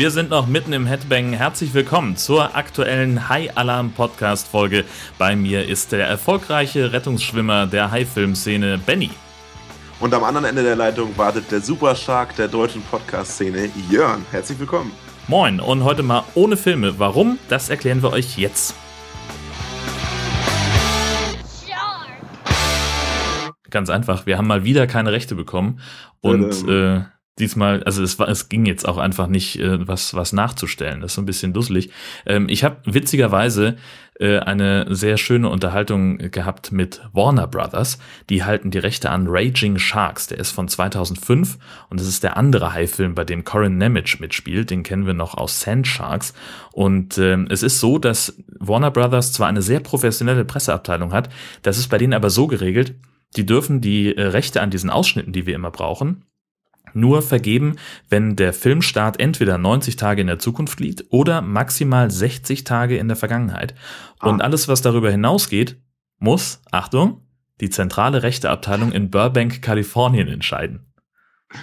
wir sind noch mitten im Headbang. Herzlich willkommen zur aktuellen High Alarm Podcast Folge. Bei mir ist der erfolgreiche Rettungsschwimmer der High-Film-Szene, Benny. Und am anderen Ende der Leitung wartet der Supershark der deutschen Podcast-Szene, Jörn. Herzlich willkommen. Moin und heute mal ohne Filme. Warum? Das erklären wir euch jetzt. Ganz einfach, wir haben mal wieder keine Rechte bekommen und äh, diesmal, also es war, es ging jetzt auch einfach nicht, äh, was, was nachzustellen. Das ist so ein bisschen dusselig. Ähm, ich habe witzigerweise äh, eine sehr schöne Unterhaltung gehabt mit Warner Brothers. Die halten die Rechte an Raging Sharks. Der ist von 2005 und das ist der andere High-Film, bei dem Corin Nemec mitspielt. Den kennen wir noch aus Sand Sharks. Und ähm, es ist so, dass Warner Brothers zwar eine sehr professionelle Presseabteilung hat, das ist bei denen aber so geregelt, die dürfen die äh, Rechte an diesen Ausschnitten, die wir immer brauchen, nur vergeben, wenn der Filmstart entweder 90 Tage in der Zukunft liegt oder maximal 60 Tage in der Vergangenheit. Und ah. alles, was darüber hinausgeht, muss, Achtung, die zentrale Rechteabteilung in Burbank, Kalifornien entscheiden.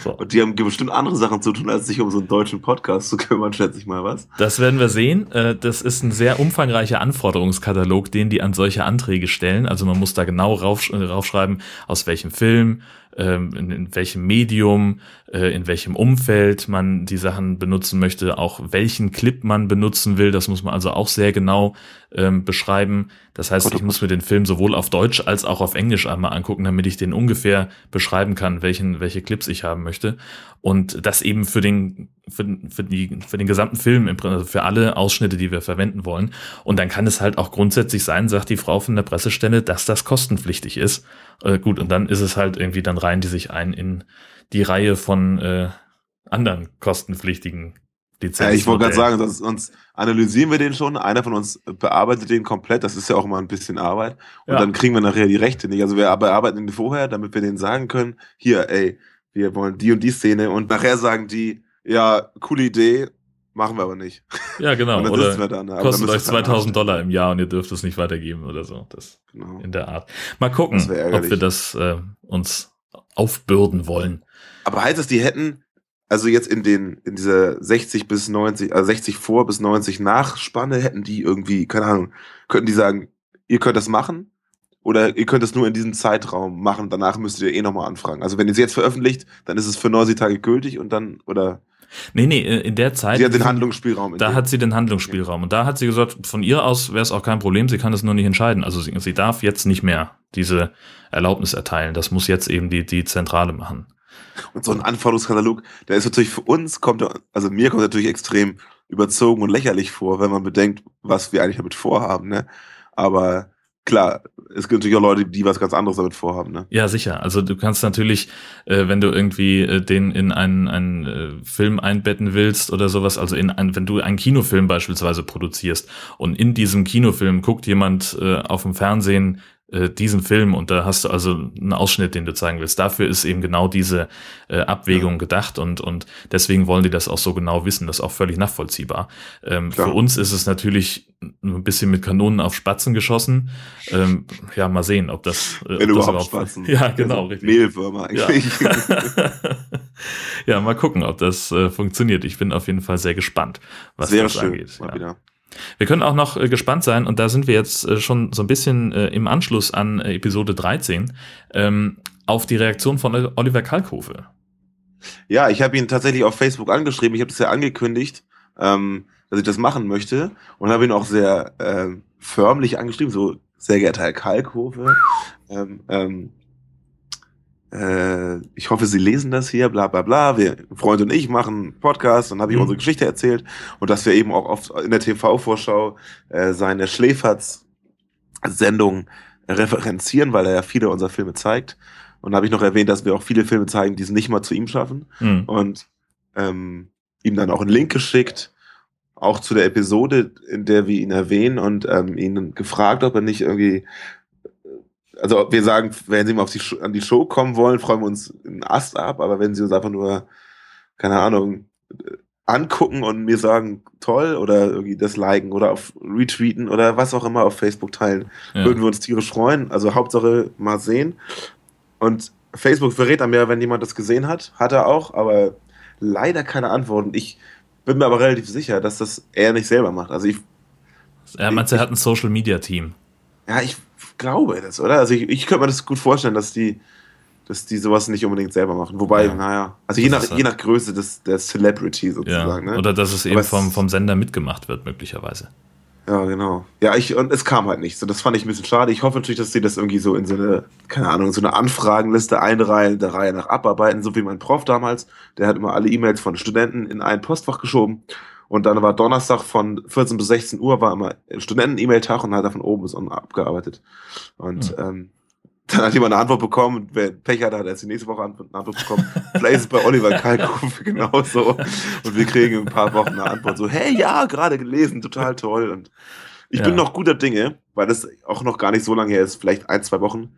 So. Und die haben bestimmt andere Sachen zu tun, als sich um so einen deutschen Podcast zu kümmern, schätze ich mal, was? Das werden wir sehen. Äh, das ist ein sehr umfangreicher Anforderungskatalog, den die an solche Anträge stellen. Also man muss da genau raufschreiben, aus welchem Film, ähm, in, in welchem Medium, äh, in welchem Umfeld man die Sachen benutzen möchte, auch welchen Clip man benutzen will. Das muss man also auch sehr genau ähm, beschreiben. Das heißt, ich muss mir den Film sowohl auf Deutsch als auch auf Englisch einmal angucken, damit ich den ungefähr beschreiben kann, welchen, welche Clips ich haben möchte. Und das eben für den, für, für, die, für den gesamten Film, also für alle Ausschnitte, die wir verwenden wollen. Und dann kann es halt auch grundsätzlich sein, sagt die Frau von der Pressestelle, dass das kostenpflichtig ist. Äh, gut, und dann ist es halt irgendwie, dann reihen die sich ein in die Reihe von äh, anderen kostenpflichtigen Lizenzen. Ja, ich wollte gerade sagen, das uns analysieren wir den schon, einer von uns bearbeitet den komplett, das ist ja auch immer ein bisschen Arbeit. Und ja. dann kriegen wir nachher die Rechte nicht. Also wir bearbeiten den vorher, damit wir denen sagen können, hier, ey, wir wollen die und die Szene und nachher sagen die, ja, coole Idee, Machen wir aber nicht. Ja, genau. oder dann, kostet euch 2000 Dollar im Jahr und ihr dürft es nicht weitergeben oder so. Das genau. in der Art. Mal gucken, ob wir das äh, uns aufbürden wollen. Aber heißt es, die hätten, also jetzt in den, in dieser 60 bis 90, also 60 vor bis 90 Nachspanne hätten die irgendwie, keine Ahnung, könnten die sagen, ihr könnt das machen oder ihr könnt es nur in diesem Zeitraum machen, danach müsst ihr eh nochmal anfragen. Also wenn ihr es jetzt veröffentlicht, dann ist es für 90 Tage gültig und dann, oder Nee, nee, in der Zeit. Sie hat den Handlungsspielraum. Da hat sie den Handlungsspielraum. Und da hat sie gesagt, von ihr aus wäre es auch kein Problem, sie kann es nur nicht entscheiden. Also sie, sie darf jetzt nicht mehr diese Erlaubnis erteilen. Das muss jetzt eben die, die Zentrale machen. Und so ein Anforderungskatalog, der ist natürlich für uns, kommt, also mir kommt natürlich extrem überzogen und lächerlich vor, wenn man bedenkt, was wir eigentlich damit vorhaben, ne? Aber klar, es gibt natürlich auch Leute, die was ganz anderes damit vorhaben. Ne? Ja, sicher. Also du kannst natürlich, äh, wenn du irgendwie äh, den in einen, einen äh, Film einbetten willst oder sowas, also in ein, wenn du einen Kinofilm beispielsweise produzierst und in diesem Kinofilm guckt jemand äh, auf dem Fernsehen äh, diesen Film und da hast du also einen Ausschnitt, den du zeigen willst. Dafür ist eben genau diese äh, Abwägung ja. gedacht und, und deswegen wollen die das auch so genau wissen. Das ist auch völlig nachvollziehbar. Ähm, für uns ist es natürlich ein bisschen mit Kanonen auf Spatzen geschossen. Ähm, ja, mal sehen, ob das, äh, Wenn ob das überhaupt Spatzen. Ja, genau, also richtig. Mehlwürmer eigentlich. Ja. ja, mal gucken, ob das äh, funktioniert. Ich bin auf jeden Fall sehr gespannt, was Sehr das schön. angeht. Mal ja. wieder. Wir können auch noch äh, gespannt sein, und da sind wir jetzt äh, schon so ein bisschen äh, im Anschluss an äh, Episode 13, ähm, auf die Reaktion von Oliver Kalkofe. Ja, ich habe ihn tatsächlich auf Facebook angeschrieben. Ich habe das ja angekündigt, ähm, dass ich das machen möchte und habe ihn auch sehr äh, förmlich angeschrieben, so sehr geehrter Herr Kalkofe. Ähm, ähm, äh, ich hoffe, Sie lesen das hier, bla bla bla. Wir, Freund und ich machen Podcast, dann habe ich mhm. unsere Geschichte erzählt und dass wir eben auch oft in der TV-Vorschau äh, seine Schläferz-Sendung referenzieren, weil er ja viele unserer Filme zeigt. Und da habe ich noch erwähnt, dass wir auch viele Filme zeigen, die es nicht mal zu ihm schaffen. Mhm. Und ähm, ihm dann auch einen Link geschickt, auch zu der Episode, in der wir ihn erwähnen und ähm, ihn gefragt, ob er nicht irgendwie also wir sagen, wenn sie mal auf die, an die Show kommen wollen, freuen wir uns einen Ast ab, aber wenn sie uns einfach nur, keine Ahnung, angucken und mir sagen, toll, oder irgendwie das liken oder auf retweeten oder was auch immer auf Facebook teilen, ja. würden wir uns tierisch freuen. Also Hauptsache mal sehen. Und Facebook verrät dann mehr, wenn jemand das gesehen hat. Hat er auch, aber leider keine Antworten. Ich bin mir aber relativ sicher, dass das er nicht selber macht. Also ich. Er meint, er hat ein Social Media Team. Ja, ich glaube das, oder? Also ich, ich könnte mir das gut vorstellen, dass die, dass die sowas nicht unbedingt selber machen. Wobei, ja. naja, also je nach, halt je nach Größe des, der Celebrity sozusagen. Ja. Ne? Oder dass es eben vom, vom Sender mitgemacht wird, möglicherweise. Ja, genau. Ja, ich, und es kam halt nicht. So, das fand ich ein bisschen schade. Ich hoffe natürlich, dass sie das irgendwie so in so eine, keine Ahnung, so eine Anfragenliste einreihen, der Reihe nach abarbeiten, so wie mein Prof damals. Der hat immer alle E-Mails von Studenten in ein Postfach geschoben. Und dann war Donnerstag von 14 bis 16 Uhr war immer Studenten-E-Mail-Tag und hat da von oben bis unten abgearbeitet. Und mhm. ähm, dann hat jemand eine Antwort bekommen. Wer Pech hat, hat erst die nächste Woche eine Antwort bekommen. Vielleicht ist es bei Oliver Kalkofe genauso. Und wir kriegen in ein paar Wochen eine Antwort so, hey, ja, gerade gelesen, total toll. Und ich ja. bin noch guter Dinge, weil das auch noch gar nicht so lange her ist, vielleicht ein, zwei Wochen.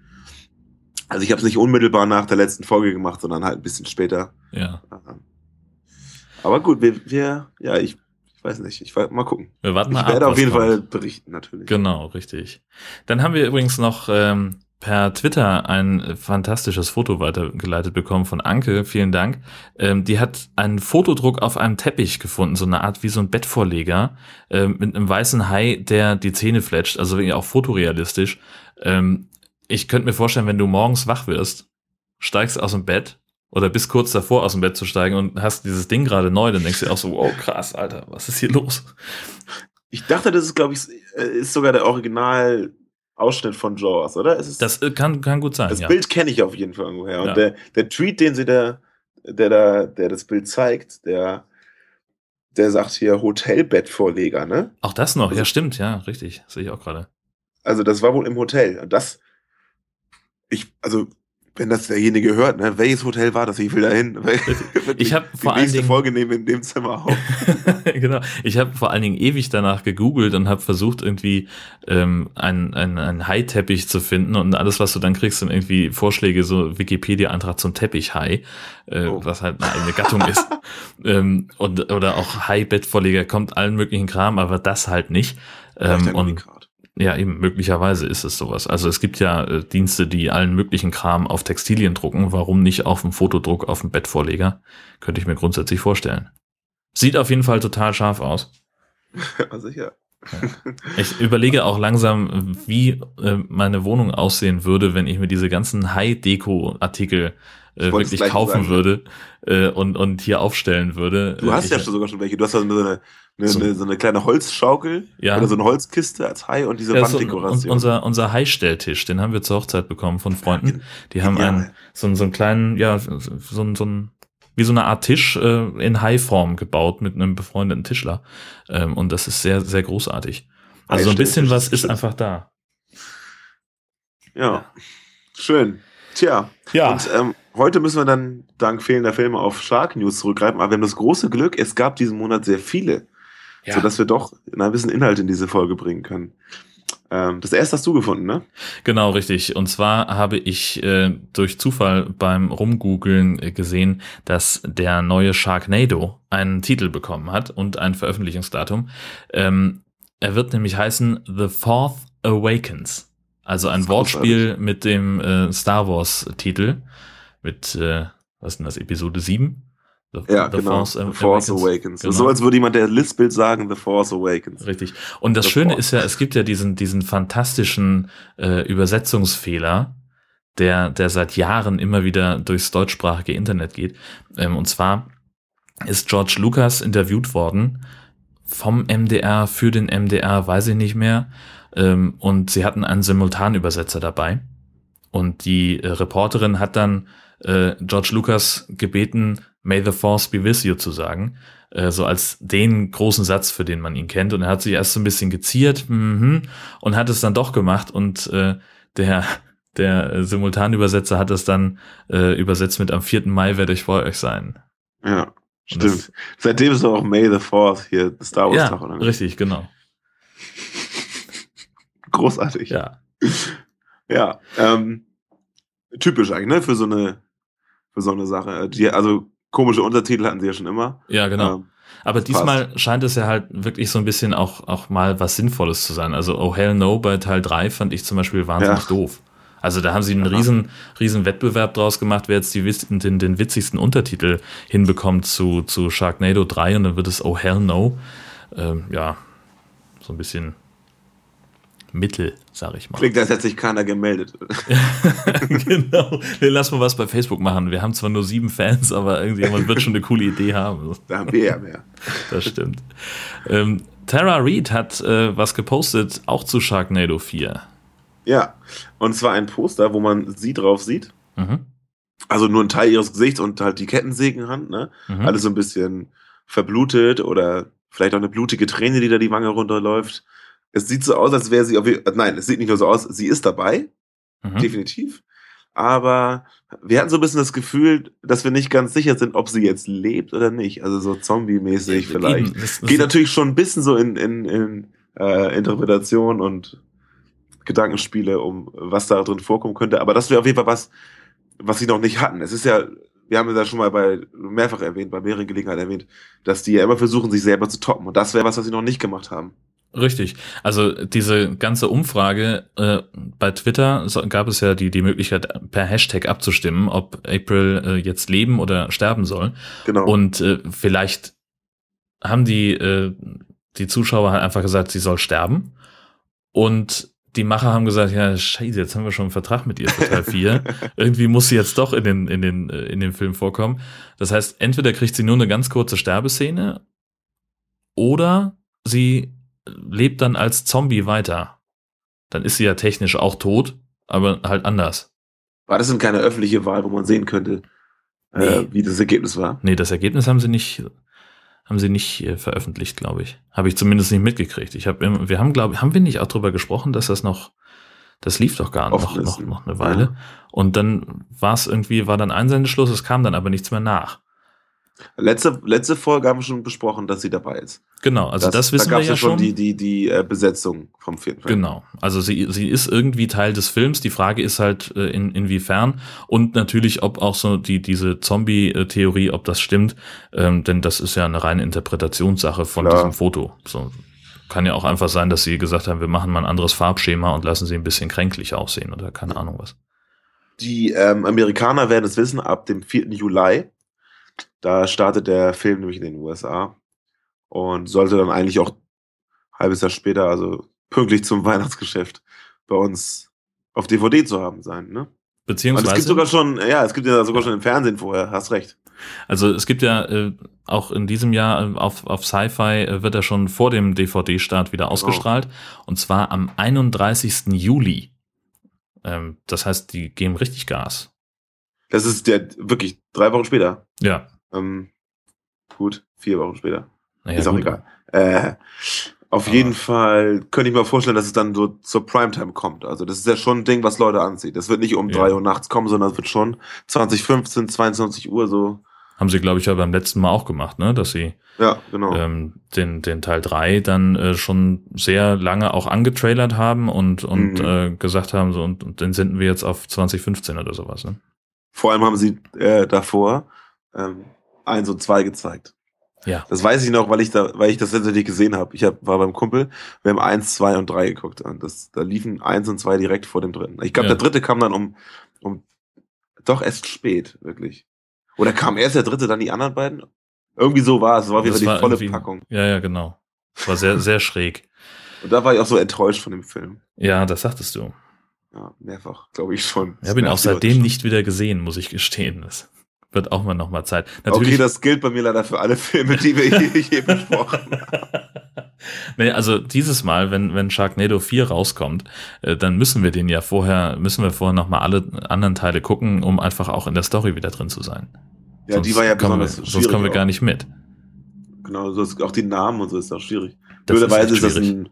Also ich habe es nicht unmittelbar nach der letzten Folge gemacht, sondern halt ein bisschen später. Ja. Aber gut, wir, wir ja, ich, ich weiß nicht, ich mal gucken. Wir warten mal ich werde ab, auf jeden kommt. Fall berichten, natürlich. Genau, richtig. Dann haben wir übrigens noch ähm, per Twitter ein fantastisches Foto weitergeleitet bekommen von Anke, vielen Dank. Ähm, die hat einen Fotodruck auf einem Teppich gefunden, so eine Art wie so ein Bettvorleger äh, mit einem weißen Hai, der die Zähne fletscht, also wirklich auch fotorealistisch. Ähm, ich könnte mir vorstellen, wenn du morgens wach wirst, steigst aus dem Bett oder bist kurz davor aus dem Bett zu steigen und hast dieses Ding gerade neu, dann denkst du auch so, wow, krass, Alter, was ist hier los? Ich dachte, das ist, glaube ich, äh, ist sogar der Original Ausschnitt von Jaws, oder? das äh, kann, kann gut sein. Das ja. Bild kenne ich auf jeden Fall irgendwoher. Und ja. der, der Tweet, den sie da, der da, der das Bild zeigt, der, der sagt hier Hotelbettvorleger, ne? Auch das noch, also, ja, stimmt, ja, richtig. Sehe ich auch gerade. Also, das war wohl im Hotel. Und das, ich, also, wenn das derjenige hört, ne, welches Hotel war das? Ich will da hin. ich habe vor allen Dingen Folge nehmen in dem Zimmer auf. genau. Ich habe vor allen Dingen ewig danach gegoogelt und habe versucht irgendwie ähm, einen ein, ein Hai-Teppich zu finden und alles, was du dann kriegst, sind irgendwie Vorschläge, so Wikipedia-Antrag zum Teppichhai, äh, oh. was halt eine eigene Gattung ist. ähm, und oder auch Hai-Bettvorleger kommt allen möglichen Kram, aber das halt nicht. Ähm, und ja, eben, möglicherweise ist es sowas. Also es gibt ja äh, Dienste, die allen möglichen Kram auf Textilien drucken. Warum nicht auf dem Fotodruck auf dem Bettvorleger? Könnte ich mir grundsätzlich vorstellen. Sieht auf jeden Fall total scharf aus. Ja, sicher. Ja. Ich überlege auch langsam, wie äh, meine Wohnung aussehen würde, wenn ich mir diese ganzen High-Deko-Artikel äh, wirklich kaufen sagen. würde äh, und, und hier aufstellen würde. Du hast ich, ja schon sogar schon welche. Du hast ja so eine, eine, so, eine, so eine kleine Holzschaukel ja. oder so eine Holzkiste als Hai und diese ja, Wanddekoration. So, unser unser Hai-Stelltisch, den haben wir zur Hochzeit bekommen von Freunden. Die haben einen, so, so einen kleinen, ja, so, so, so ein wie so eine Art Tisch äh, in Hai-Form gebaut mit einem befreundeten Tischler. Ähm, und das ist sehr, sehr großartig. Also so ein bisschen was ist einfach da. Ja, schön. Tja, ja. Und ähm, heute müssen wir dann dank fehlender Filme auf Shark News zurückgreifen, aber wir haben das große Glück, es gab diesen Monat sehr viele, ja. sodass wir doch ein bisschen Inhalt in diese Folge bringen können. Ähm, das erste hast du gefunden, ne? Genau, richtig. Und zwar habe ich äh, durch Zufall beim Rumgoogeln äh, gesehen, dass der neue Sharknado einen Titel bekommen hat und ein Veröffentlichungsdatum. Ähm, er wird nämlich heißen The Fourth Awakens. Also ein Wortspiel mit dem äh, Star Wars-Titel. Mit, äh, was ist denn das, Episode 7? The, ja, The genau. Force, The Force Awakens. Awakens. Genau. So als würde jemand der Listbild sagen, The Force Awakens. Richtig. Und das The Schöne Force. ist ja, es gibt ja diesen, diesen fantastischen äh, Übersetzungsfehler, der, der seit Jahren immer wieder durchs deutschsprachige Internet geht. Ähm, und zwar ist George Lucas interviewt worden vom MDR für den MDR, weiß ich nicht mehr. Ähm, und sie hatten einen Simultanübersetzer dabei. Und die äh, Reporterin hat dann äh, George Lucas gebeten, May the Force be with you zu sagen. Äh, so als den großen Satz, für den man ihn kennt. Und er hat sich erst so ein bisschen geziert mm und hat es dann doch gemacht. Und äh, der, der Simultanübersetzer hat es dann äh, übersetzt mit am 4. Mai werde ich vor euch sein. Ja, stimmt. Seitdem ist auch May the Force hier Star Wars ja, Tag, oder? Richtig, genau. Großartig. Ja. Ja, ähm, typisch eigentlich, ne, für so eine, für so eine Sache. Die, also komische Untertitel hatten sie ja schon immer. Ja, genau. Ähm, aber diesmal passt. scheint es ja halt wirklich so ein bisschen auch, auch mal was Sinnvolles zu sein. Also Oh Hell No bei Teil 3 fand ich zum Beispiel wahnsinnig ja. doof. Also da haben sie einen riesen, riesen Wettbewerb draus gemacht, wer jetzt die, den, den witzigsten Untertitel hinbekommt zu, zu Sharknado 3 und dann wird es Oh Hell No. Ähm, ja, so ein bisschen Mittel, sag ich mal. Klingt, als hätte sich keiner gemeldet. genau. Wir lassen mal was bei Facebook machen. Wir haben zwar nur sieben Fans, aber irgendjemand wird schon eine coole Idee haben. Da haben wir ja mehr. Das stimmt. Ähm, Tara Reid hat äh, was gepostet, auch zu Sharknado 4. Ja, und zwar ein Poster, wo man sie drauf sieht. Mhm. Also nur ein Teil ihres Gesichts und halt die Kettensägenhand, ne? Mhm. Alles so ein bisschen verblutet oder vielleicht auch eine blutige Träne, die da die Wange runterläuft. Es sieht so aus, als wäre sie Nein, es sieht nicht nur so aus, sie ist dabei. Mhm. Definitiv. Aber wir hatten so ein bisschen das Gefühl, dass wir nicht ganz sicher sind, ob sie jetzt lebt oder nicht. Also so zombie-mäßig ja, vielleicht. Das, das Geht natürlich schon ein bisschen so in, in, in äh, Interpretation und Gedankenspiele, um was da drin vorkommen könnte. Aber das wäre auf jeden Fall was, was sie noch nicht hatten. Es ist ja, wir haben ja schon mal bei mehrfach erwähnt, bei mehreren Gelegenheiten erwähnt, dass die ja immer versuchen, sich selber zu toppen. Und das wäre was, was sie noch nicht gemacht haben. Richtig. Also diese ganze Umfrage äh, bei Twitter so, gab es ja die, die Möglichkeit, per Hashtag abzustimmen, ob April äh, jetzt leben oder sterben soll. Genau. Und äh, vielleicht haben die, äh, die Zuschauer halt einfach gesagt, sie soll sterben. Und die Macher haben gesagt, ja, scheiße, jetzt haben wir schon einen Vertrag mit ihr für Teil 4. Irgendwie muss sie jetzt doch in den, in den, äh, in den Film vorkommen. Das heißt, entweder kriegt sie nur eine ganz kurze Sterbeszene oder sie lebt dann als Zombie weiter. Dann ist sie ja technisch auch tot, aber halt anders. War das denn keine öffentliche Wahl, wo man sehen könnte, äh, nee. äh, wie das Ergebnis war? Nee, das Ergebnis haben sie nicht, haben sie nicht äh, veröffentlicht, glaube ich. Habe ich zumindest nicht mitgekriegt. Ich habe, wir haben, glaube ich, haben wir nicht auch drüber gesprochen, dass das noch, das lief doch gar noch, noch, noch eine Weile. Ja. Und dann war es irgendwie, war dann Einsendeschluss, es kam dann aber nichts mehr nach. Letzte, letzte Folge haben wir schon besprochen, dass sie dabei ist. Genau, also das, das wissen da wir ja schon. die, die, die äh, Besetzung vom vierten Film. Genau, also sie, sie ist irgendwie Teil des Films. Die Frage ist halt, äh, in, inwiefern und natürlich, ob auch so die, diese Zombie-Theorie, ob das stimmt, ähm, denn das ist ja eine reine Interpretationssache von Klar. diesem Foto. So, kann ja auch einfach sein, dass sie gesagt haben, wir machen mal ein anderes Farbschema und lassen sie ein bisschen kränklich aussehen oder keine Ahnung was. Die ähm, Amerikaner werden es wissen, ab dem 4. Juli da startet der Film nämlich in den USA und sollte dann eigentlich auch ein halbes Jahr später, also pünktlich zum Weihnachtsgeschäft, bei uns auf DVD zu haben sein, ne? Beziehungsweise. Und es gibt sogar schon, ja, es gibt ja sogar schon im Fernsehen vorher, hast recht. Also es gibt ja äh, auch in diesem Jahr äh, auf, auf Sci-Fi äh, wird er schon vor dem DVD-Start wieder genau. ausgestrahlt. Oh. Und zwar am 31. Juli. Ähm, das heißt, die geben richtig Gas. Das ist der wirklich drei Wochen später. Ja. Ähm, gut, vier Wochen später. Naja, ist auch gut. egal. Äh, auf Aber jeden Fall könnte ich mir vorstellen, dass es dann so zur Primetime kommt. Also das ist ja schon ein Ding, was Leute anzieht. Das wird nicht um ja. drei Uhr nachts kommen, sondern es wird schon 2015, 22 Uhr so. Haben sie, glaube ich, ja beim letzten Mal auch gemacht, ne? Dass sie ja, genau. ähm, den, den Teil drei dann äh, schon sehr lange auch angetrailert haben und, und mhm. äh, gesagt haben, so, und, und den senden wir jetzt auf 2015 oder sowas, ne? Vor allem haben sie äh, davor ähm, eins und zwei gezeigt. Ja. Das weiß ich noch, weil ich da, weil ich das letztendlich gesehen habe. Ich hab, war beim Kumpel, wir haben eins, zwei und drei geguckt. Und das, da liefen eins und zwei direkt vor dem dritten. Ich glaube, ja. der dritte kam dann um, um doch erst spät, wirklich. Oder kam erst der dritte, dann die anderen beiden? Irgendwie so war es. Es war wieder die volle Packung. Ja, ja, genau. War sehr, sehr schräg. Und da war ich auch so enttäuscht von dem Film. Ja, das sagtest du. Ja, mehrfach, glaube ich schon. Ich habe ihn auch seitdem nicht wieder gesehen, muss ich gestehen. Das wird auch mal noch mal Zeit. Natürlich, okay, das gilt bei mir leider für alle Filme, die wir hier, besprochen haben. Nee, also dieses Mal, wenn, wenn Sharknado 4 rauskommt, äh, dann müssen wir den ja vorher, müssen wir vorher noch mal alle anderen Teile gucken, um einfach auch in der Story wieder drin zu sein. Ja, sonst die war ja besonders wir, Sonst kommen wir gar nicht mit. Genau, auch die Namen und so ist auch schwierig. Blöderweise ist, ist, das ein,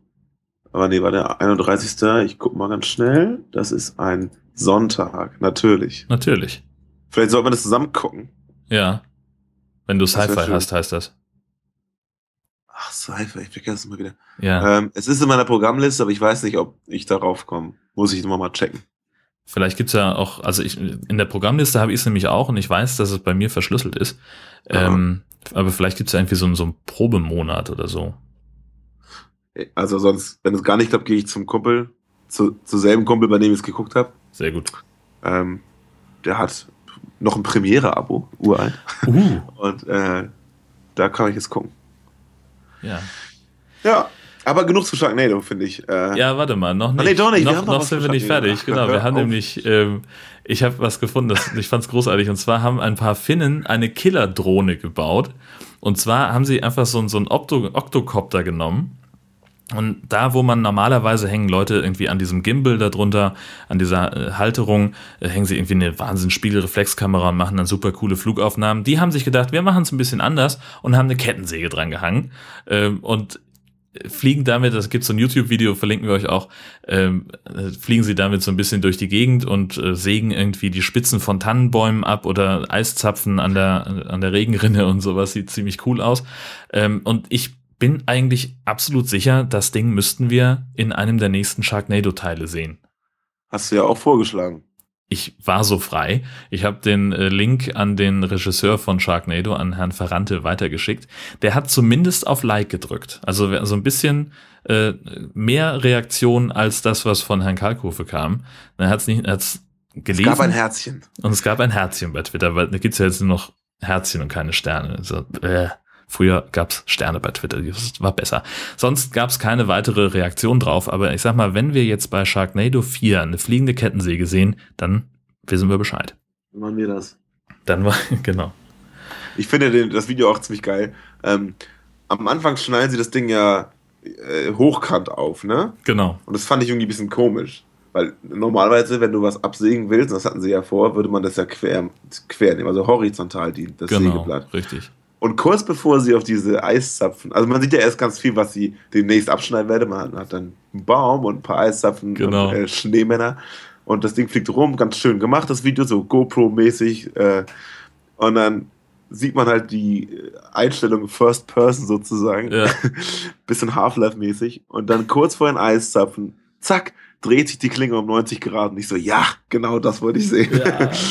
aber nee, war der 31. Ich guck mal ganz schnell. Das ist ein Sonntag, natürlich. Natürlich. Vielleicht sollte man das zusammen gucken. Ja. Wenn du Sci-Fi hast, heißt das. Ach, Sci-Fi, ich vergesse es mal wieder. Ja. Ähm, es ist in meiner Programmliste, aber ich weiß nicht, ob ich darauf komme. Muss ich nochmal mal checken. Vielleicht gibt's ja auch, also ich, in der Programmliste habe ich es nämlich auch und ich weiß, dass es bei mir verschlüsselt ist. Ähm, aber vielleicht gibt's ja irgendwie so, so einen Probemonat oder so. Also sonst, wenn es gar nicht klappt, gehe ich zum Kumpel, zu, zu selben Kumpel, bei dem ich es geguckt habe. Sehr gut. Ähm, der hat noch ein Premiere-Abo, uralt. Uh. Und äh, da kann ich jetzt gucken. Ja. Ja, aber genug zu Sharknado, finde ich. Äh, ja, warte mal, noch nicht. Ah, nee, doch nicht. Noch, noch, sind wir nicht fertig. Genau, wir haben auf. nämlich, ähm, ich habe was gefunden, das, ich fand es großartig. Und zwar haben ein paar Finnen eine Killer-Drohne gebaut. Und zwar haben sie einfach so, so einen Octo Octocopter genommen. Und da, wo man normalerweise hängen Leute irgendwie an diesem Gimbal darunter, an dieser äh, Halterung, äh, hängen sie irgendwie eine wahnsinns Spiegelreflexkamera und machen dann super coole Flugaufnahmen. Die haben sich gedacht, wir machen es ein bisschen anders und haben eine Kettensäge dran gehangen. Ähm, und fliegen damit, das gibt so ein YouTube-Video, verlinken wir euch auch, ähm, fliegen sie damit so ein bisschen durch die Gegend und äh, sägen irgendwie die Spitzen von Tannenbäumen ab oder Eiszapfen an der, an der Regenrinne und sowas, sieht ziemlich cool aus. Ähm, und ich bin eigentlich absolut sicher, das Ding müssten wir in einem der nächsten Sharknado-Teile sehen. Hast du ja auch vorgeschlagen ich war so frei. Ich habe den äh, Link an den Regisseur von Sharknado, an Herrn Ferrante, weitergeschickt. Der hat zumindest auf Like gedrückt. Also so ein bisschen äh, mehr Reaktion als das, was von Herrn Kalkofe kam. Er hat es nicht, er hat's gelesen. Es gab ein Herzchen. Und es gab ein Herzchen bei Twitter, weil da gibt's ja jetzt nur noch Herzchen und keine Sterne. So, äh. Früher gab's Sterne bei Twitter, das war besser. Sonst gab's keine weitere Reaktion drauf, aber ich sag mal, wenn wir jetzt bei Sharknado 4 eine fliegende Kettensäge sehen, dann wissen wir Bescheid. Dann machen wir das. Dann war, genau. Ich finde das Video auch ziemlich geil. Ähm, am Anfang schneiden sie das Ding ja äh, hochkant auf, ne? Genau. Und das fand ich irgendwie ein bisschen komisch. Weil normalerweise, wenn du was absägen willst, das hatten sie ja vor, würde man das ja quer, quer nehmen, also horizontal, die, das genau, Sägeblatt. Richtig. Und kurz bevor sie auf diese Eiszapfen, also man sieht ja erst ganz viel, was sie demnächst abschneiden werden. Man hat dann einen Baum und ein paar Eiszapfen genau. und äh, Schneemänner. Und das Ding fliegt rum, ganz schön gemacht, das Video, so GoPro-mäßig. Äh, und dann sieht man halt die Einstellung First Person sozusagen. Ja. Bisschen Half-Life-mäßig. Und dann kurz vor den Eiszapfen, zack, dreht sich die Klinge um 90 Grad. Und ich so, ja, genau das wollte ich sehen. Ja.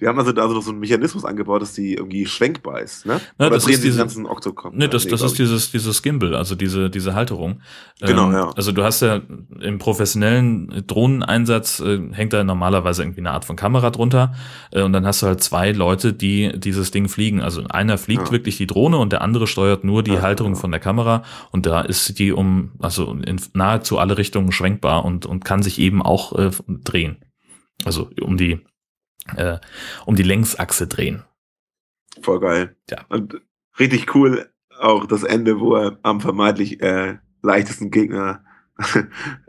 Die haben also da also noch so einen Mechanismus angebaut, dass die irgendwie schwenkbar ist, ne? Na, Oder das ist diese, ganzen Octocom. Ne, das, das ist dieses, dieses Gimbal, also diese, diese Halterung. Genau, ähm, ja. Also du hast ja im professionellen Drohneneinsatz äh, hängt da normalerweise irgendwie eine Art von Kamera drunter äh, und dann hast du halt zwei Leute, die dieses Ding fliegen. Also einer fliegt ja. wirklich die Drohne und der andere steuert nur die ja, Halterung genau. von der Kamera und da ist die um, also in nahezu alle Richtungen schwenkbar und, und kann sich eben auch äh, drehen. Also um die äh, um die Längsachse drehen. Voll geil. Ja. Und richtig cool auch das Ende, wo er am vermeintlich äh, leichtesten Gegner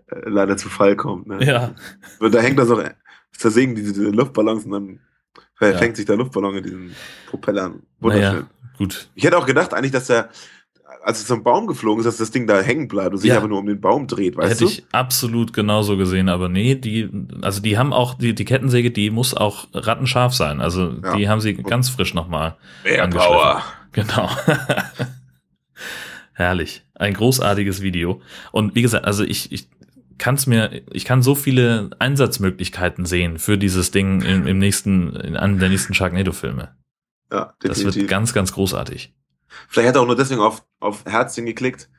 leider zu Fall kommt. Ne? Ja. Und da hängt das auch, zersägen diese, diese Luftballons und dann verfängt ja. sich der Luftballon in diesen Propellern. Wunderschön. Naja, gut. Ich hätte auch gedacht eigentlich, dass er als es zum Baum geflogen ist, dass das Ding da hängen bleibt und sich ja. aber nur um den Baum dreht, weißt Hätte du? Hätte ich absolut genauso gesehen, aber nee, die, also die haben auch, die, die Kettensäge, die muss auch rattenscharf sein. Also ja. die haben sie ganz frisch nochmal Power. Genau. Herrlich. Ein großartiges Video. Und wie gesagt, also ich, ich kann es mir, ich kann so viele Einsatzmöglichkeiten sehen für dieses Ding im, im nächsten, in einem der nächsten Sharknado-Filme. Ja, definitiv. Das wird ganz, ganz großartig. Vielleicht hat er auch nur deswegen auf, auf Herzchen geklickt,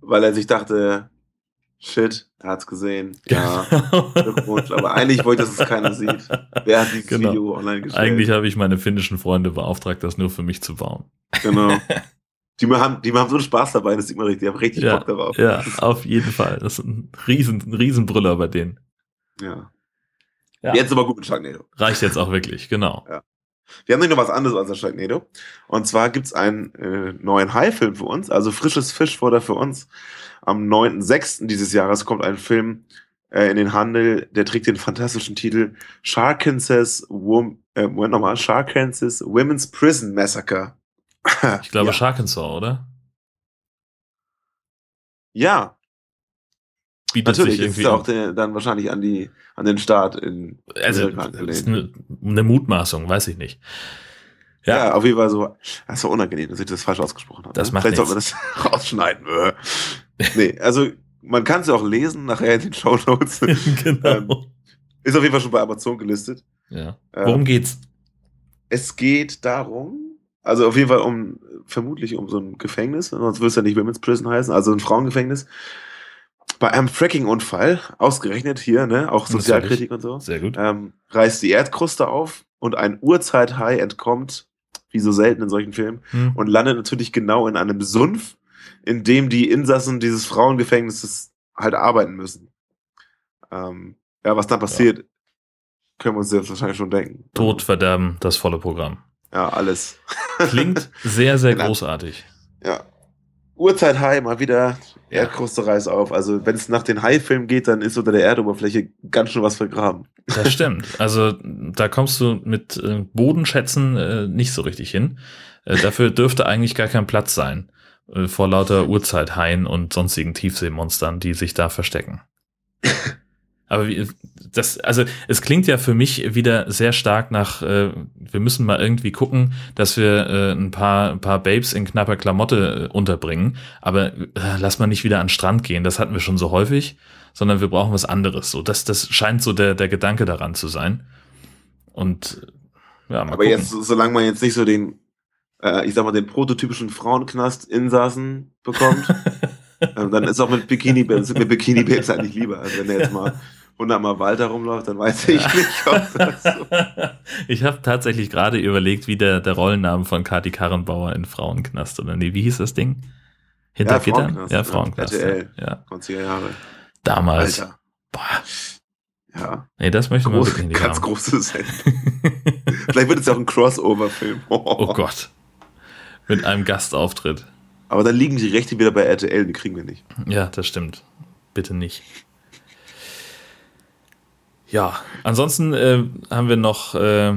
weil er sich dachte, shit, er hat's gesehen. Ja, Glückwunsch. Aber eigentlich wollte, dass es keiner sieht. Wer hat dieses genau. Video online gestellt? Eigentlich habe ich meine finnischen Freunde beauftragt, das nur für mich zu bauen. Genau. Die haben, die haben so einen Spaß dabei, das sieht man richtig, die haben richtig ja, Bock darauf. Ja, auf jeden Fall. Das ist ein riesen, ein Riesenbrüller bei denen. Ja. ja. Jetzt aber gut mit Sharknado. Reicht jetzt auch wirklich, genau. Ja. Wir haben nicht noch was anderes als der Sharknado. Und zwar gibt's einen äh, neuen High-Film für uns, also frisches Fischfutter für uns. Am 9.6. dieses Jahres kommt ein Film äh, in den Handel, der trägt den fantastischen Titel Sharkenses, Wom äh, Moment nochmal, Women's Prison Massacre. ich glaube ja. Sharkensaw, oder? Ja, bietet Natürlich, sich irgendwie. ist auch dann wahrscheinlich an die an den Start in Also ist eine, eine, Mutmaßung, weiß ich nicht. Ja. ja, auf jeden Fall so. Das war unangenehm, dass ich das falsch ausgesprochen habe. Das ne? macht Vielleicht sollten wir das rausschneiden. nee, also man kann es ja auch lesen nachher in den Show Notes. genau. Ähm, ist auf jeden Fall schon bei Amazon gelistet. Ja. Worum ähm, geht's? Es geht darum, also auf jeden Fall um vermutlich um so ein Gefängnis, sonst würde es ja nicht Women's Prison heißen, also ein Frauengefängnis Bei einem Fracking-Unfall, ausgerechnet hier, ne, auch Sozialkritik und so, Sehr gut. ähm, reißt die Erdkruste auf und ein Urzeithai entkommt, wie so selten in solchen Filmen, Hm. und landet natürlich genau in einem Sumpf, in dem die Insassen dieses Frauengefängnisses halt arbeiten müssen. Ähm, ja, was dann passiert, können wir uns jetzt wahrscheinlich schon denken. Tod, Verderben, das volle Programm. Ja, alles. Klingt sehr, sehr Genau. großartig. Ja. Urzeithai mal wieder. Erdkruste reißt auf. Also wenn es nach den Hai-Filmen geht, dann ist unter der Erdoberfläche ganz schön was vergraben. Das stimmt. Also da kommst du mit äh, Bodenschätzen äh, nicht so richtig hin. Äh, dafür dürfte eigentlich gar kein Platz sein äh, vor lauter Urzeithaien und sonstigen Tiefseemonstern, die sich da verstecken. Aber wie, das, also es klingt ja für mich wieder sehr stark nach, äh, wir müssen mal irgendwie gucken, dass wir äh, ein paar, ein paar Babes in knapper Klamotte äh, unterbringen. Aber äh, lass mal nicht wieder an den Strand gehen, das hatten wir schon so häufig, sondern wir brauchen was anderes. So, das, das scheint so der, der Gedanke daran zu sein. Und ja, mal Aber gucken. jetzt, solange man jetzt nicht so den, äh, ich sag mal, den prototypischen Frauenknast-Insassen bekommt, ähm, dann ist auch mit Bikini Babes, mit Bikini Babes eigentlich lieber. Also wenn der jetzt mal 100 Mal Walter rumläuft, dann weiß ich nicht, ob das so. ich habe tatsächlich gerade überlegt, wie der, der Rollenname von Kati Karrenbauer in Frauenknast oder nee, wie hieß das Ding? Hinter Ja, Gittern? Frauenknast, Ja, Frauenknast. RTL. Ja. ja. 20er Jahre. Damals. Alter. Boah, Ja. nee, das möchte man Groß, wirklich nicht ganz haben. große Sendung. Vielleicht wird es ja auch ein Crossover-Film. oh Gott. Mit einem Gastauftritt. Aber dann liegen die Rechte wieder bei RTL, die kriegen wir nicht. Ja, das stimmt. Bitte nicht. Ja, ansonsten äh, haben wir noch äh,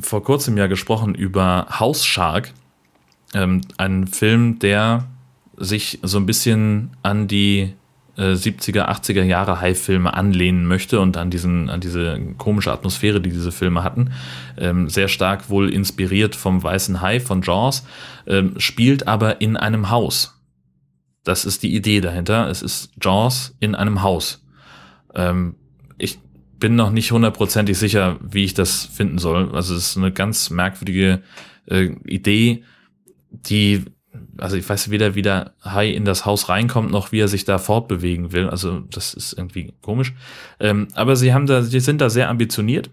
vor kurzem ja gesprochen über House Shark. Ähm, ein Film, der sich so ein bisschen an die äh, 70er, 80er Jahre High-Filme anlehnen möchte und an, diesen, an diese komische Atmosphäre, die diese Filme hatten. Ähm, sehr stark wohl inspiriert vom Weißen Hai von Jaws, ähm, spielt aber in einem Haus. Das ist die Idee dahinter. Es ist Jaws in einem Haus. Ähm, ich bin noch nicht hundertprozentig sicher, wie ich das finden soll. Also es ist eine ganz merkwürdige äh, Idee, die, also ich weiß weder, wie der Hai in das Haus reinkommt, noch wie er sich da fortbewegen will. Also das ist irgendwie komisch. Ähm, aber sie haben da, sie sind da sehr ambitioniert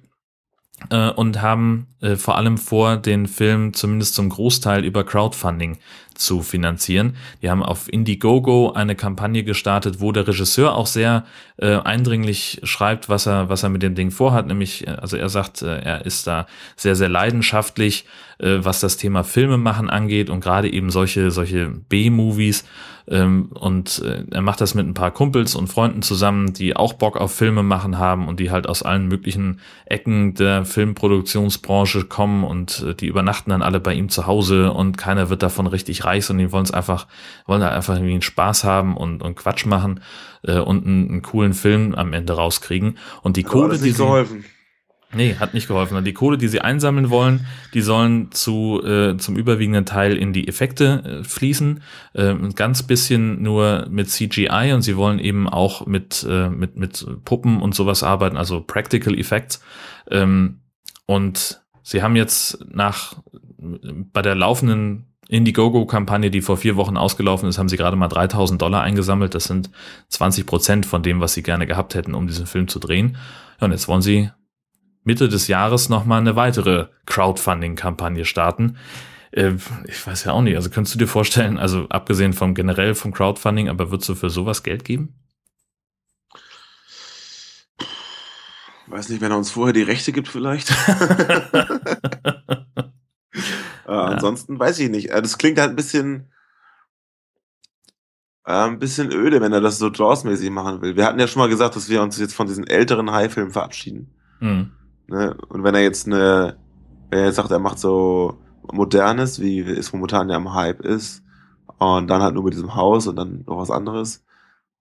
äh, und haben äh, vor allem vor, den Film zumindest zum Großteil über Crowdfunding zu finanzieren. Die haben auf Indiegogo eine Kampagne gestartet, wo der Regisseur auch sehr äh, eindringlich schreibt, was er, was er mit dem Ding vorhat. Nämlich, äh, also er sagt, äh, er ist da sehr, sehr leidenschaftlich, äh, was das Thema Filme machen angeht und gerade eben solche, solche B-Movies. Ähm, und äh, er macht das mit ein paar Kumpels und Freunden zusammen, die auch Bock auf Filme machen haben und die halt aus allen möglichen Ecken der Filmproduktionsbranche kommen und äh, die übernachten dann alle bei ihm zu Hause und keiner wird davon richtig reich, sondern die wollen es einfach, wollen da einfach irgendwie einen Spaß haben und, und Quatsch machen äh, und einen, einen coolen Film am Ende rauskriegen. Und die Aber Kohle, das die nicht sie, geholfen. Nee, hat nicht geholfen. Die Kohle, die sie einsammeln wollen, die sollen zu, äh, zum überwiegenden Teil in die Effekte äh, fließen. Äh, ein ganz bisschen nur mit CGI und sie wollen eben auch mit, äh, mit, mit Puppen und sowas arbeiten, also Practical Effects. Ähm, und sie haben jetzt nach, bei der laufenden Indiegogo-Kampagne, die vor vier Wochen ausgelaufen ist, haben sie gerade mal 3000 Dollar eingesammelt. Das sind 20 Prozent von dem, was sie gerne gehabt hätten, um diesen Film zu drehen. Ja, und jetzt wollen sie Mitte des Jahres nochmal eine weitere Crowdfunding-Kampagne starten. Äh, ich weiß ja auch nicht. Also könntest du dir vorstellen, also abgesehen vom generell vom Crowdfunding, aber würdest du für sowas Geld geben? Weiß nicht, wenn er uns vorher die Rechte gibt, vielleicht. äh, ansonsten weiß ich nicht. Äh, Das klingt halt ein bisschen, äh, ein bisschen öde, wenn er das so Jaws-mäßig machen will. Wir hatten ja schon mal gesagt, dass wir uns jetzt von diesen älteren High-Filmen verabschieden. Hm. Ne? Und wenn er jetzt eine, wenn er jetzt sagt, er macht so Modernes, wie es momentan ja im Hype ist, und dann halt nur mit diesem Haus und dann noch was anderes.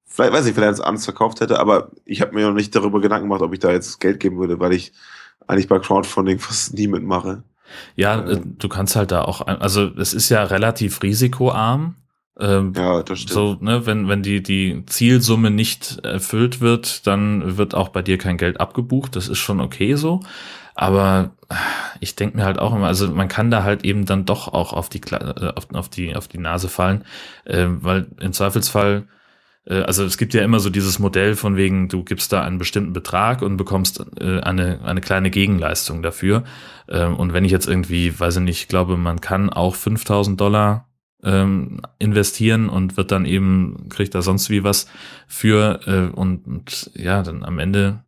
Vielleicht weiß ich, er jetzt anders verkauft hätte, aber ich habe mir noch nicht darüber Gedanken gemacht, ob ich da jetzt Geld geben würde, weil ich eigentlich bei Crowdfunding fast nie mitmache. Ja, äh, du kannst halt da auch, also es ist ja relativ risikoarm. Ähm, Ja, das stimmt. So, ne, wenn, wenn die, die Zielsumme nicht erfüllt wird, dann wird auch bei dir kein Geld abgebucht. Das ist schon okay so. Aber äh, ich denke mir halt auch immer, also man kann da halt eben dann doch auch auf die, äh, auf, auf die, auf die Nase fallen, äh, weil im Zweifelsfall also es gibt ja immer so dieses Modell von wegen, du gibst da einen bestimmten Betrag und bekommst äh, eine, eine kleine Gegenleistung dafür. Ähm, und wenn ich jetzt irgendwie, weiß ich nicht, glaube, man kann auch 5000 Dollar ähm, investieren und wird dann eben, kriegt da sonst wie was für äh, und, und ja, dann am Ende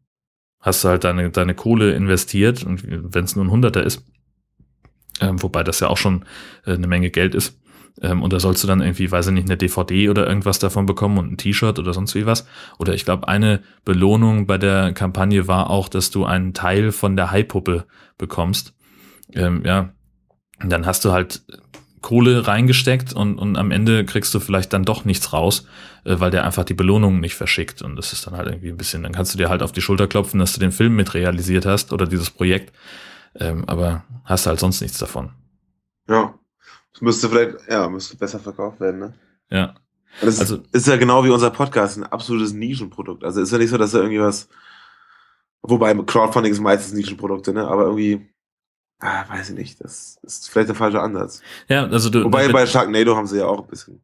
hast du halt deine, deine Kohle investiert und wenn es nur ein Hunderter ist, ähm, wobei das ja auch schon äh, eine Menge Geld ist, ähm, und da sollst du dann irgendwie, weiß ich nicht, eine DVD oder irgendwas davon bekommen und ein T-Shirt oder sonst wie was. Oder ich glaube, eine Belohnung bei der Kampagne war auch, dass du einen Teil von der Haipuppe bekommst. Ähm, ja, und dann hast du halt Kohle reingesteckt und, und am Ende kriegst du vielleicht dann doch nichts raus, äh, weil der einfach die Belohnung nicht verschickt. Und das ist dann halt irgendwie ein bisschen, dann kannst du dir halt auf die Schulter klopfen, dass du den Film mit realisiert hast oder dieses Projekt. Ähm, aber hast halt sonst nichts davon. Ja. Es müsste vielleicht, ja, müsste besser verkauft werden, ne? Ja. Das also, ist ja genau wie unser Podcast, ein absolutes Nischenprodukt. Also ist ja nicht so, dass da irgendwie was, wobei Crowdfunding ist meistens Nischenprodukte, ne? Aber irgendwie, ah, weiß ich nicht, das ist vielleicht der falsche Ansatz. Ja, also du. Wobei bei Sharknado haben sie ja auch ein bisschen.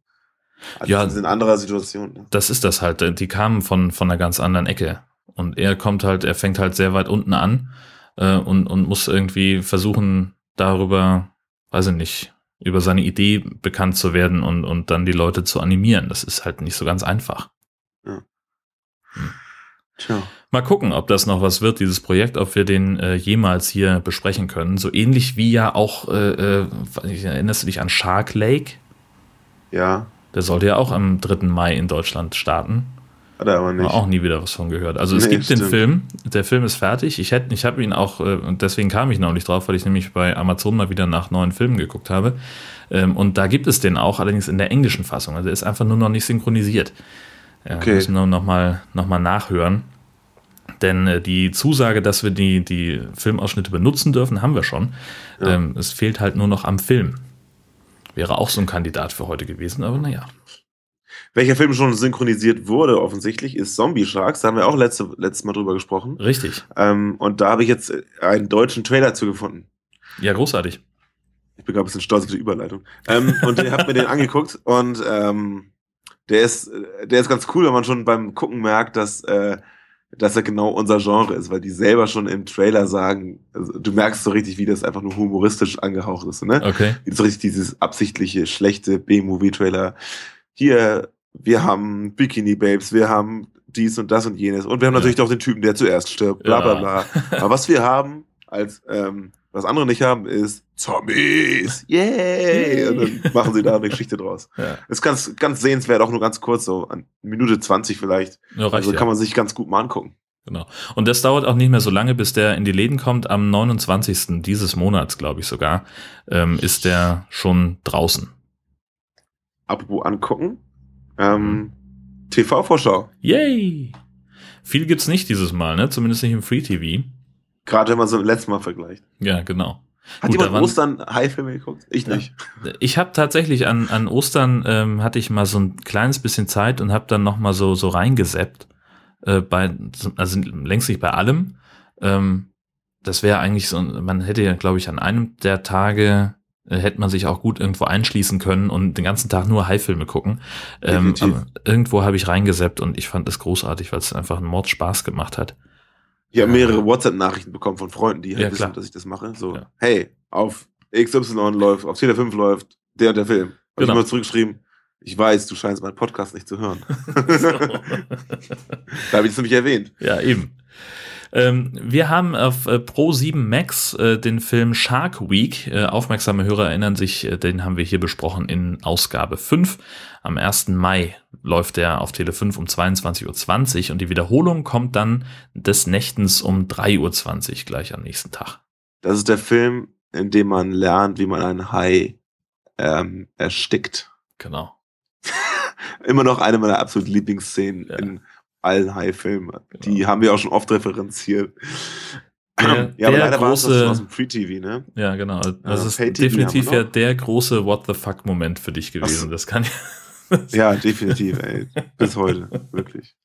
Also ja, in anderer Situation. Ne? Das ist das halt. Die kamen von, von einer ganz anderen Ecke. Und er kommt halt, er fängt halt sehr weit unten an äh, und, und muss irgendwie versuchen, darüber, weiß ich nicht, über seine Idee bekannt zu werden und, und dann die Leute zu animieren. Das ist halt nicht so ganz einfach. Ja. Hm. Tja. Mal gucken, ob das noch was wird, dieses Projekt, ob wir den äh, jemals hier besprechen können. So ähnlich wie ja auch, äh, äh, erinnerst du dich an Shark Lake? Ja. Der sollte ja auch am 3. Mai in Deutschland starten. Hat er aber nicht. Auch nie wieder was von gehört. Also es nee, gibt stimmt. den Film, der Film ist fertig. Ich hätte, ich habe ihn auch, äh, und deswegen kam ich noch nicht drauf, weil ich nämlich bei Amazon mal wieder nach neuen Filmen geguckt habe. Ähm, und da gibt es den auch, allerdings in der englischen Fassung. Also er ist einfach nur noch nicht synchronisiert. Okay. Müssen wir nochmal noch mal nachhören. Denn äh, die Zusage, dass wir die, die Filmausschnitte benutzen dürfen, haben wir schon. Ja. Ähm, es fehlt halt nur noch am Film. Wäre auch so ein Kandidat für heute gewesen, aber naja. Welcher Film schon synchronisiert wurde, offensichtlich, ist Zombie Sharks. Da haben wir auch letzte, letztes Mal drüber gesprochen. Richtig. Ähm, und da habe ich jetzt einen deutschen Trailer zugefunden. Ja, großartig. Ich bin gerade ein bisschen stolz auf die Überleitung. Ähm, und ich habe mir den angeguckt und ähm, der ist, der ist ganz cool, wenn man schon beim Gucken merkt, dass, äh, dass er genau unser Genre ist, weil die selber schon im Trailer sagen, also du merkst so richtig, wie das einfach nur humoristisch angehaucht ist, ne? Okay. So richtig dieses absichtliche, schlechte B-Movie-Trailer. Hier wir haben Bikini Babes, wir haben dies und das und jenes. Und wir haben ja. natürlich auch den Typen, der zuerst stirbt, bla bla bla. Aber was wir haben, als ähm, was andere nicht haben, ist Zombies. Yay! Und dann machen sie da eine Geschichte draus. Ja. Ist ganz, ganz sehenswert, auch nur ganz kurz, so an Minute 20 vielleicht. Ja, reicht, also kann man sich ganz gut mal angucken. Genau. Und das dauert auch nicht mehr so lange, bis der in die Läden kommt. Am 29. dieses Monats, glaube ich sogar, ähm, ist der schon draußen. Apropos angucken. Ähm, TV-Vorschau. Yay! Viel gibt's nicht dieses Mal, ne? Zumindest nicht im Free TV. Gerade wenn man so letztes Mal vergleicht. Ja, genau. Hat Gut, jemand Ostern High-Filme geguckt? Ich nicht. Ja. Ich habe tatsächlich an, an Ostern ähm, hatte ich mal so ein kleines bisschen Zeit und habe dann noch mal so so reingeseppt äh, bei also längst nicht bei allem. Ähm, das wäre eigentlich so, man hätte ja glaube ich an einem der Tage hätte man sich auch gut irgendwo einschließen können und den ganzen Tag nur High-Filme gucken. Ähm, irgendwo habe ich reingeseppt und ich fand es großartig, weil es einfach einen Mord Spaß gemacht hat. Ich habe mehrere WhatsApp-Nachrichten bekommen von Freunden, die halt ja, wissen, klar. dass ich das mache. So, ja. hey, auf XY läuft, auf Tele 5 läuft der und der Film. Habe genau. ich immer zurückgeschrieben, ich weiß, du scheinst meinen Podcast nicht zu hören. da habe ich es nämlich erwähnt. Ja, eben. Ähm, wir haben auf äh, Pro 7 Max äh, den Film Shark Week. Äh, aufmerksame Hörer erinnern sich, äh, den haben wir hier besprochen in Ausgabe 5. Am 1. Mai läuft der auf Tele 5 um 22.20 Uhr und die Wiederholung kommt dann des Nächtens um 3.20 Uhr gleich am nächsten Tag. Das ist der Film, in dem man lernt, wie man einen Hai ähm, erstickt. Genau. Immer noch eine meiner absoluten Lieblingsszenen ja. in allen High-Filmen. Die genau. haben wir auch schon oft referenziert. Der, ja, aber leider große, war es aus dem Free-TV, ne? Ja, genau. Das ist definitiv ja der große What the fuck-Moment für dich gewesen. So. Das kann ja. definitiv, ey. Bis heute. Wirklich.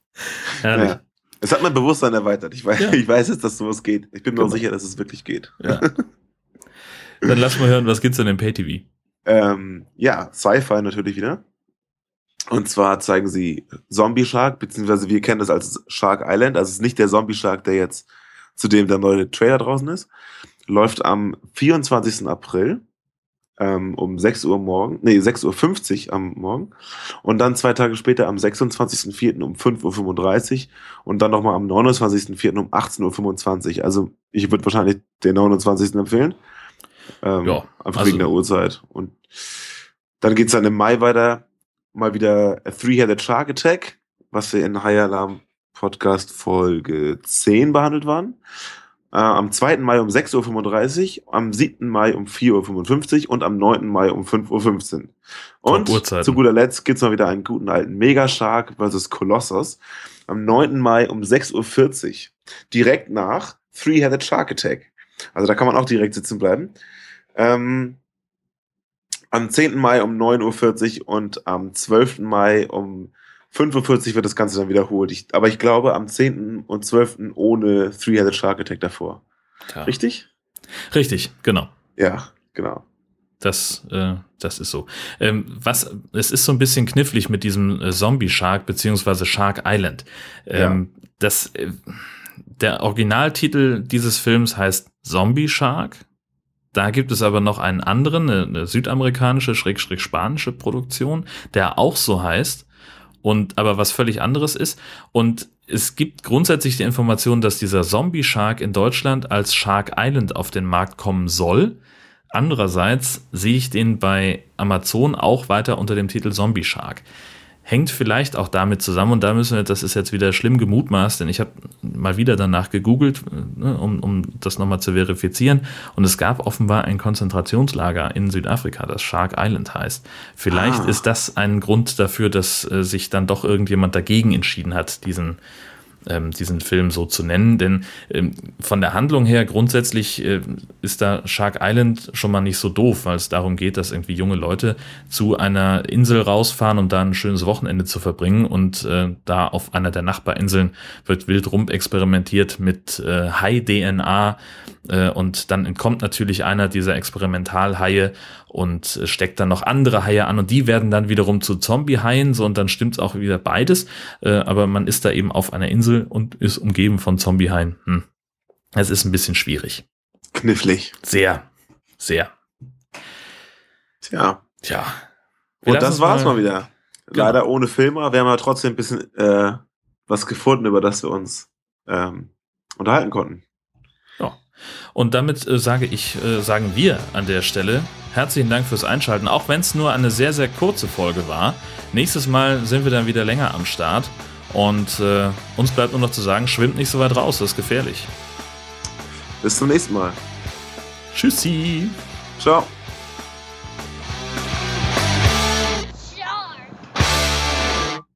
Ja. Es hat mein Bewusstsein erweitert. Ich weiß, ja. ich weiß jetzt, dass sowas geht. Ich bin mir genau. auch sicher, dass es wirklich geht. Ja. Dann lass mal hören, was gibt's denn im Pay-TV? Ähm, ja, Sci-Fi natürlich wieder. Und zwar zeigen sie Zombie Shark, beziehungsweise wir kennen das als Shark Island. Also es ist nicht der Zombie Shark, der jetzt zu dem der neue Trailer draußen ist. Läuft am 24. April ähm, um 6 Uhr morgen, nee, 6.50 Uhr am Morgen. Und dann zwei Tage später am 26.04. um 5.35 Uhr und dann nochmal am 29.04. um 18.25 Uhr. Also ich würde wahrscheinlich den 29. empfehlen. Ähm, ja, einfach also wegen der Uhrzeit. Und dann geht's dann im Mai weiter. Mal wieder A Three-Headed Shark Attack, was wir in High Alarm Podcast Folge 10 behandelt waren. Äh, am 2. Mai um 6.35 Uhr, am 7. Mai um 4.55 Uhr und am 9. Mai um 5.15 Uhr. Und zu guter Letzt gibt's noch wieder einen guten alten Megashark versus Colossus am 9. Mai um 6.40 Uhr. Direkt nach Three-Headed Shark Attack. Also da kann man auch direkt sitzen bleiben. Ähm, am 10. Mai um 9.40 Uhr und am 12. Mai um 45 wird das Ganze dann wiederholt. Ich, aber ich glaube am 10. und 12. ohne Three-Headed Shark Attack davor. Ja. Richtig? Richtig, genau. Ja, genau. Das, äh, das ist so. Ähm, was, es ist so ein bisschen knifflig mit diesem äh, Zombie Shark beziehungsweise Shark Island. Ähm, ja. Das, äh, der Originaltitel dieses Films heißt Zombie Shark. Da gibt es aber noch einen anderen, eine, eine südamerikanische, schrägstrich spanische Produktion, der auch so heißt und aber was völlig anderes ist. Und es gibt grundsätzlich die Information, dass dieser Zombie Shark in Deutschland als Shark Island auf den Markt kommen soll. Andererseits sehe ich den bei Amazon auch weiter unter dem Titel Zombie Shark hängt vielleicht auch damit zusammen und da müssen wir, das ist jetzt wieder schlimm gemutmaßt, denn ich habe mal wieder danach gegoogelt, ne, um, um das nochmal zu verifizieren und es gab offenbar ein Konzentrationslager in Südafrika, das Shark Island heißt. Vielleicht ah. ist das ein Grund dafür, dass äh, sich dann doch irgendjemand dagegen entschieden hat, diesen ähm, diesen Film so zu nennen. Denn ähm, von der Handlung her grundsätzlich äh, ist da Shark Island schon mal nicht so doof, weil es darum geht, dass irgendwie junge Leute zu einer Insel rausfahren, um da ein schönes Wochenende zu verbringen. Und äh, da auf einer der Nachbarinseln wird wild rum experimentiert mit äh, Hai-DNA. Äh, und dann entkommt natürlich einer dieser Experimentalhaie und steckt dann noch andere Haie an und die werden dann wiederum zu Zombie-Haien, so und dann stimmt auch wieder beides. Äh, aber man ist da eben auf einer Insel und ist umgeben von Zombie-Haien. Hm. Es ist ein bisschen schwierig. Knifflig. Sehr, sehr. Tja. Tja. und das war's mal, mal wieder. Genau. Leider ohne Filmer. Wir haben aber trotzdem ein bisschen äh, was gefunden, über das wir uns ähm, unterhalten konnten. Und damit äh, sage ich, äh, sagen wir an der Stelle herzlichen Dank fürs Einschalten, auch wenn es nur eine sehr, sehr kurze Folge war. Nächstes Mal sind wir dann wieder länger am Start. Und äh, uns bleibt nur noch zu sagen, schwimmt nicht so weit raus, das ist gefährlich. Bis zum nächsten Mal. Tschüssi. Ciao.